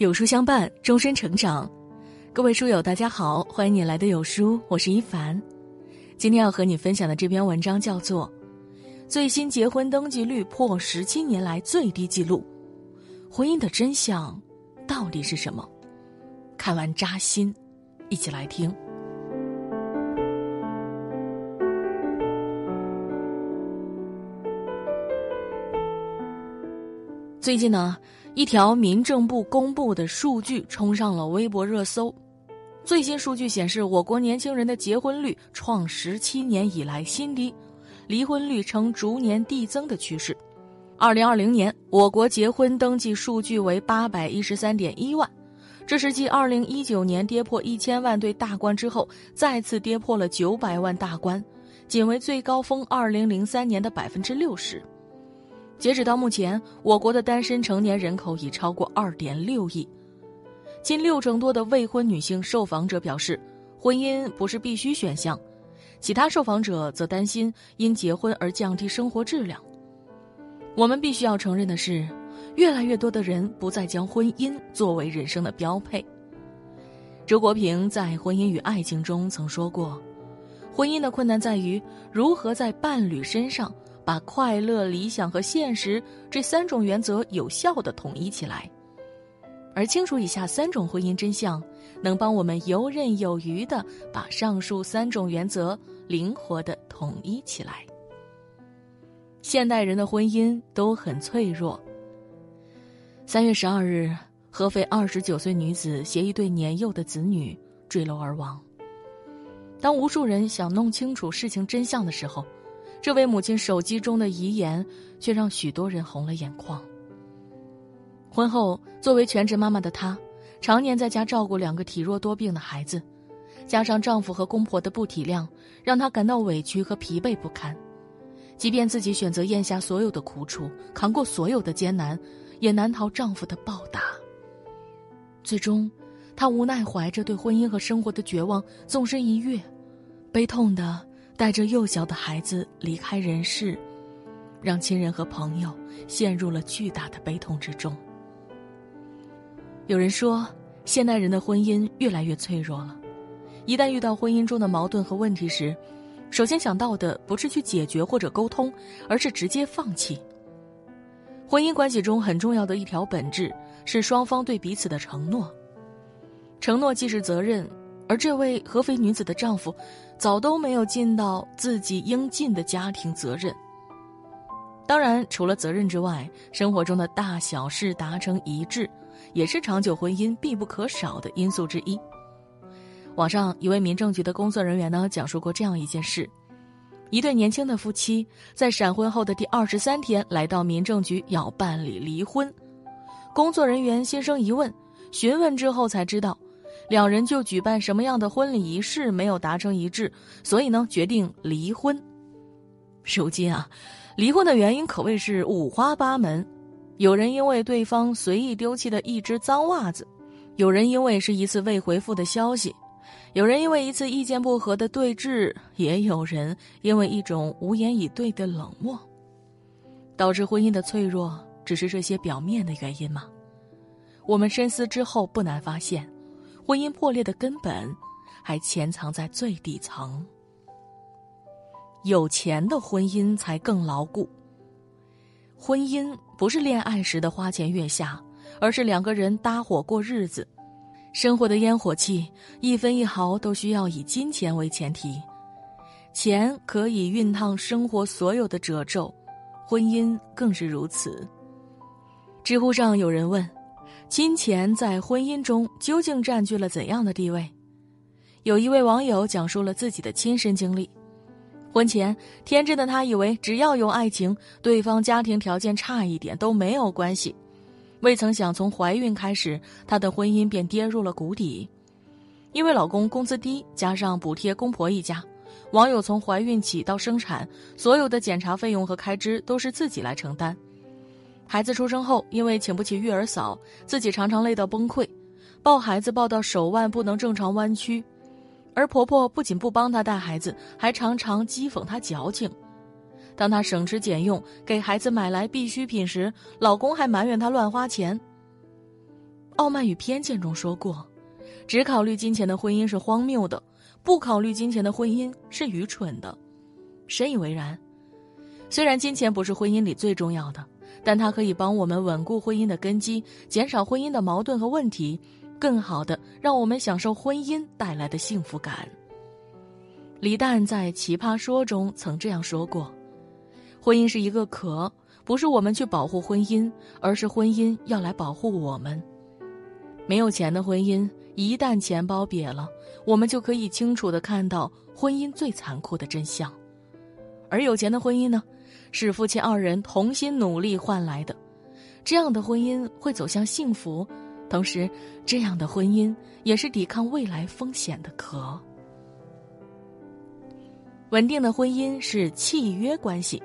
有书相伴，终身成长。各位书友，大家好，欢迎你来的有书，我是一凡。今天要和你分享的这篇文章叫做《最新结婚登记率破十七年来最低记录》，婚姻的真相到底是什么？看完扎心，一起来听。最近呢？一条民政部公布的数据冲上了微博热搜。最新数据显示，我国年轻人的结婚率创十七年以来新低，离婚率呈逐年递增的趋势。二零二零年，我国结婚登记数据为八百一十三点一万，这是继二零一九年跌破一千万对大关之后，再次跌破了九百万大关，仅为最高峰二零零三年的百分之六十。截止到目前，我国的单身成年人口已超过二点六亿，近六成多的未婚女性受访者表示，婚姻不是必须选项，其他受访者则担心因结婚而降低生活质量。我们必须要承认的是，越来越多的人不再将婚姻作为人生的标配。周国平在《婚姻与爱情》中曾说过，婚姻的困难在于如何在伴侣身上。把快乐、理想和现实这三种原则有效的统一起来，而清楚以下三种婚姻真相，能帮我们游刃有余的把上述三种原则灵活的统一起来。现代人的婚姻都很脆弱。三月十二日，合肥二十九岁女子携一对年幼的子女坠楼而亡。当无数人想弄清楚事情真相的时候，这位母亲手机中的遗言，却让许多人红了眼眶。婚后，作为全职妈妈的她，常年在家照顾两个体弱多病的孩子，加上丈夫和公婆的不体谅，让她感到委屈和疲惫不堪。即便自己选择咽下所有的苦楚，扛过所有的艰难，也难逃丈夫的暴打。最终，她无奈怀着对婚姻和生活的绝望，纵身一跃，悲痛的。带着幼小的孩子离开人世，让亲人和朋友陷入了巨大的悲痛之中。有人说，现代人的婚姻越来越脆弱了。一旦遇到婚姻中的矛盾和问题时，首先想到的不是去解决或者沟通，而是直接放弃。婚姻关系中很重要的一条本质是双方对彼此的承诺。承诺既是责任。而这位合肥女子的丈夫，早都没有尽到自己应尽的家庭责任。当然，除了责任之外，生活中的大小事达成一致，也是长久婚姻必不可少的因素之一。网上一位民政局的工作人员呢，讲述过这样一件事：一对年轻的夫妻在闪婚后的第二十三天来到民政局要办理离婚，工作人员心生疑问，询问之后才知道。两人就举办什么样的婚礼仪式没有达成一致，所以呢决定离婚。如今啊，离婚的原因可谓是五花八门，有人因为对方随意丢弃的一只脏袜子，有人因为是一次未回复的消息，有人因为一次意见不合的对峙，也有人因为一种无言以对的冷漠。导致婚姻的脆弱，只是这些表面的原因吗？我们深思之后，不难发现。婚姻破裂的根本，还潜藏在最底层。有钱的婚姻才更牢固。婚姻不是恋爱时的花前月下，而是两个人搭伙过日子。生活的烟火气，一分一毫都需要以金钱为前提。钱可以熨烫生活所有的褶皱，婚姻更是如此。知乎上有人问。金钱在婚姻中究竟占据了怎样的地位？有一位网友讲述了自己的亲身经历：婚前，天真的他以为只要有爱情，对方家庭条件差一点都没有关系。未曾想，从怀孕开始，她的婚姻便跌入了谷底。因为老公工资低，加上补贴公婆一家，网友从怀孕起到生产，所有的检查费用和开支都是自己来承担。孩子出生后，因为请不起育儿嫂，自己常常累到崩溃，抱孩子抱到手腕不能正常弯曲，而婆婆不仅不帮她带孩子，还常常讥讽她矫情。当她省吃俭用给孩子买来必需品时，老公还埋怨她乱花钱。傲慢与偏见》中说过：“只考虑金钱的婚姻是荒谬的，不考虑金钱的婚姻是愚蠢的。”深以为然。虽然金钱不是婚姻里最重要的，但它可以帮我们稳固婚姻的根基，减少婚姻的矛盾和问题，更好的让我们享受婚姻带来的幸福感。李诞在《奇葩说》中曾这样说过：“婚姻是一个壳，不是我们去保护婚姻，而是婚姻要来保护我们。没有钱的婚姻，一旦钱包瘪了，我们就可以清楚的看到婚姻最残酷的真相；而有钱的婚姻呢，是夫妻二人同心努力换来的，这样的婚姻会走向幸福，同时，这样的婚姻也是抵抗未来风险的壳。”稳定的婚姻是契约关系。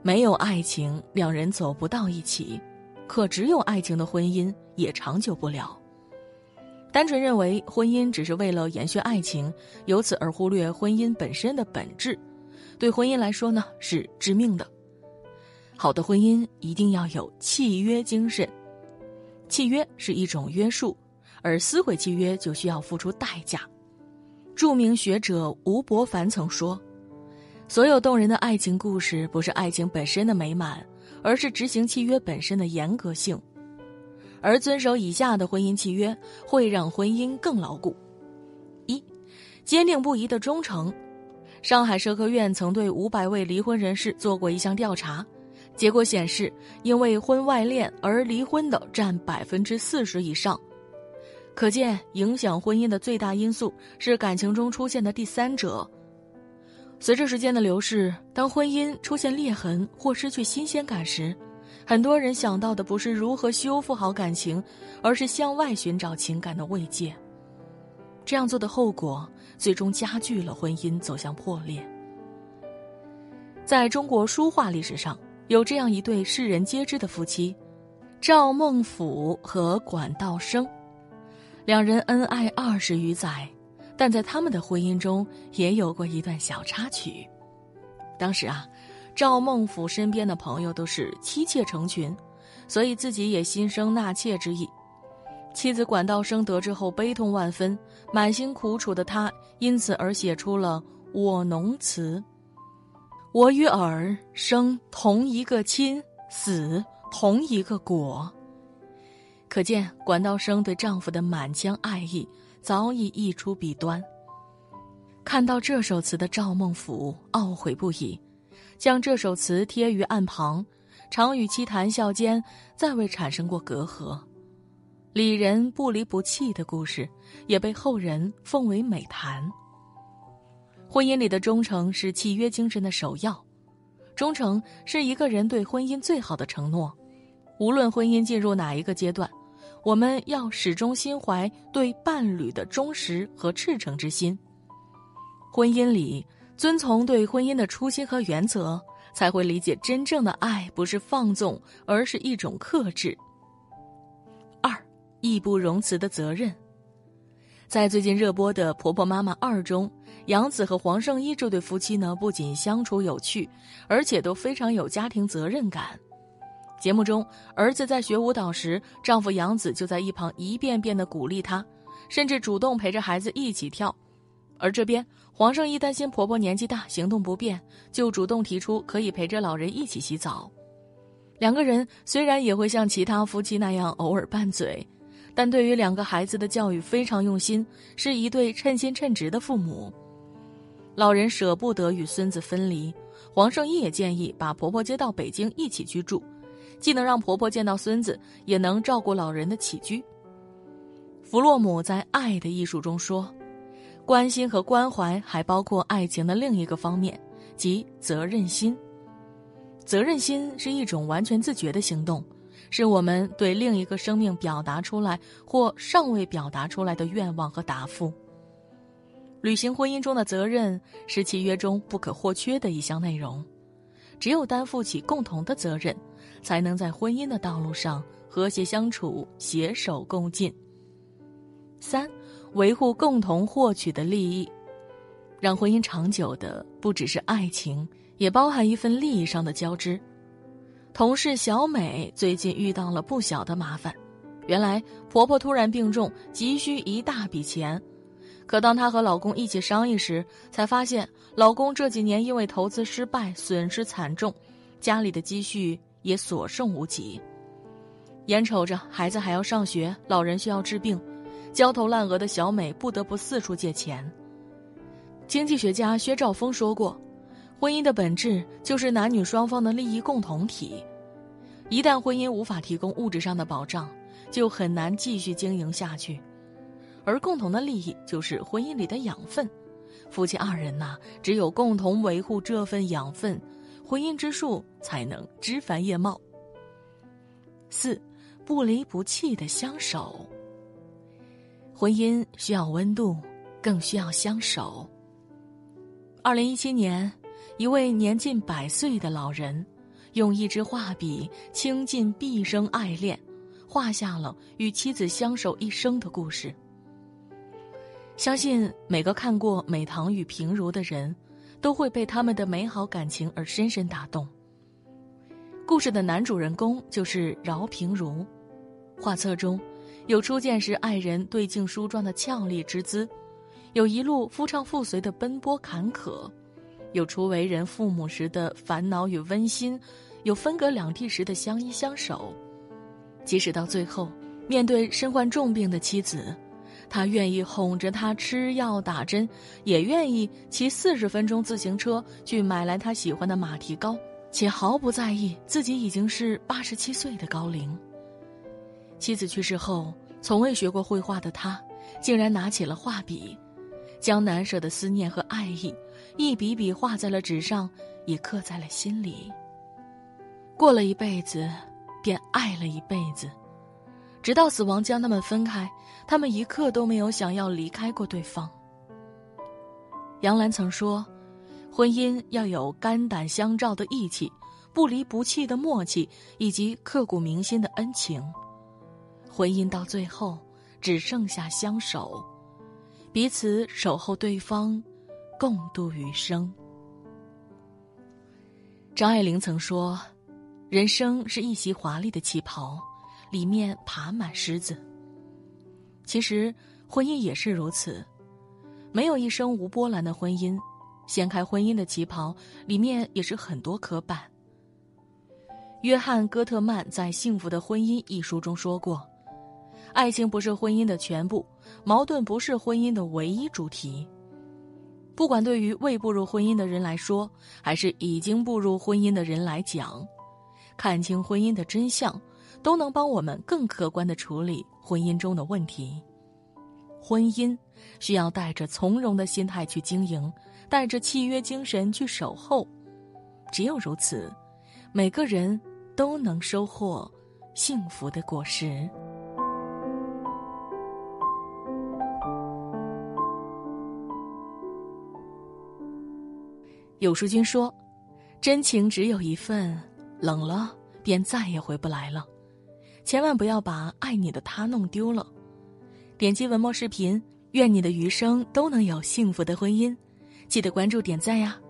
没有爱情，两人走不到一起；可只有爱情的婚姻也长久不了。单纯认为婚姻只是为了延续爱情，由此而忽略婚姻本身的本质，对婚姻来说呢是致命的。好的婚姻一定要有契约精神，契约是一种约束，而撕毁契约就需要付出代价。著名学者吴伯凡曾说：“所有动人的爱情故事，不是爱情本身的美满，而是执行契约本身的严格性。而遵守以下的婚姻契约，会让婚姻更牢固：一、坚定不移的忠诚。上海社科院曾对五百位离婚人士做过一项调查，结果显示，因为婚外恋而离婚的占百分之四十以上。”可见，影响婚姻的最大因素是感情中出现的第三者。随着时间的流逝，当婚姻出现裂痕或失去新鲜感时，很多人想到的不是如何修复好感情，而是向外寻找情感的慰藉。这样做的后果，最终加剧了婚姻走向破裂。在中国书画历史上，有这样一对世人皆知的夫妻：赵孟俯和管道升。两人恩爱二十余载，但在他们的婚姻中也有过一段小插曲。当时啊，赵孟俯身边的朋友都是妻妾成群，所以自己也心生纳妾之意。妻子管道生得知后悲痛万分，满心苦楚的他因此而写出了《我侬词》：“我与尔生同一个亲，死同一个果。”可见管道生对丈夫的满腔爱意早已溢出笔端。看到这首词的赵孟俯懊悔不已，将这首词贴于案旁，常与其谈笑间，再未产生过隔阂。李人不离不弃的故事，也被后人奉为美谈。婚姻里的忠诚是契约精神的首要，忠诚是一个人对婚姻最好的承诺。无论婚姻进入哪一个阶段，我们要始终心怀对伴侣的忠实和赤诚之心。婚姻里遵从对婚姻的初心和原则，才会理解真正的爱不是放纵，而是一种克制。义不容辞的责任。在最近热播的《婆婆妈妈二》中，杨紫和黄圣依这对夫妻呢，不仅相处有趣，而且都非常有家庭责任感。节目中，儿子在学舞蹈时，丈夫杨子就在一旁一遍遍的鼓励他，甚至主动陪着孩子一起跳。而这边，黄圣依担心婆婆年纪大行动不便，就主动提出可以陪着老人一起洗澡。两个人虽然也会像其他夫妻那样偶尔拌嘴，但对于两个孩子的教育非常用心，是一对称心称职的父母。老人舍不得与孙子分离，黄圣依也建议把婆婆接到北京一起居住。既能让婆婆见到孙子，也能照顾老人的起居。弗洛姆在《爱的艺术》中说：“关心和关怀还包括爱情的另一个方面，即责任心。责任心是一种完全自觉的行动，是我们对另一个生命表达出来或尚未表达出来的愿望和答复。履行婚姻中的责任是契约中不可或缺的一项内容。只有担负起共同的责任。”才能在婚姻的道路上和谐相处、携手共进。三，维护共同获取的利益，让婚姻长久的不只是爱情，也包含一份利益上的交织。同事小美最近遇到了不小的麻烦，原来婆婆突然病重，急需一大笔钱。可当她和老公一起商议时，才发现老公这几年因为投资失败，损失惨重，家里的积蓄也所剩无几。眼瞅着孩子还要上学，老人需要治病，焦头烂额的小美不得不四处借钱。经济学家薛兆丰说过：“婚姻的本质就是男女双方的利益共同体，一旦婚姻无法提供物质上的保障，就很难继续经营下去。而共同的利益就是婚姻里的养分，夫妻二人呐，只有共同维护这份养分，婚姻之树才能枝繁叶茂。”四。不离不弃的相守。婚姻需要温度，更需要相守。二零一七年，一位年近百岁的老人，用一支画笔倾尽毕生爱恋，画下了与妻子相守一生的故事。相信每个看过《美棠与平如》的人，都会被他们的美好感情而深深打动。故事的男主人公就是饶平如。画册中，有初见时爱人对镜梳妆的俏丽之姿，有一路夫唱妇随的奔波坎坷，有初为人父母时的烦恼与温馨，有分隔两地时的相依相守。即使到最后，面对身患重病的妻子，他愿意哄着她吃药打针，也愿意骑四十分钟自行车去买来他喜欢的马蹄糕，且毫不在意自己已经是八十七岁的高龄。妻子去世后，从未学过绘画的他，竟然拿起了画笔，将难舍的思念和爱意，一笔笔画在了纸上，也刻在了心里。过了一辈子，便爱了一辈子，直到死亡将他们分开，他们一刻都没有想要离开过对方。杨澜曾说：“婚姻要有肝胆相照的义气，不离不弃的默契，以及刻骨铭心的恩情。”婚姻到最后，只剩下相守，彼此守候对方，共度余生。张爱玲曾说：“人生是一袭华丽的旗袍，里面爬满虱子。”其实，婚姻也是如此，没有一生无波澜的婚姻。掀开婚姻的旗袍，里面也是很多磕绊。约翰·戈特曼在《幸福的婚姻》一书中说过。爱情不是婚姻的全部，矛盾不是婚姻的唯一主题。不管对于未步入婚姻的人来说，还是已经步入婚姻的人来讲，看清婚姻的真相，都能帮我们更客观的处理婚姻中的问题。婚姻需要带着从容的心态去经营，带着契约精神去守候。只有如此，每个人都能收获幸福的果实。有书君说：“真情只有一份，冷了便再也回不来了。千万不要把爱你的他弄丢了。”点击文末视频，愿你的余生都能有幸福的婚姻。记得关注点赞呀！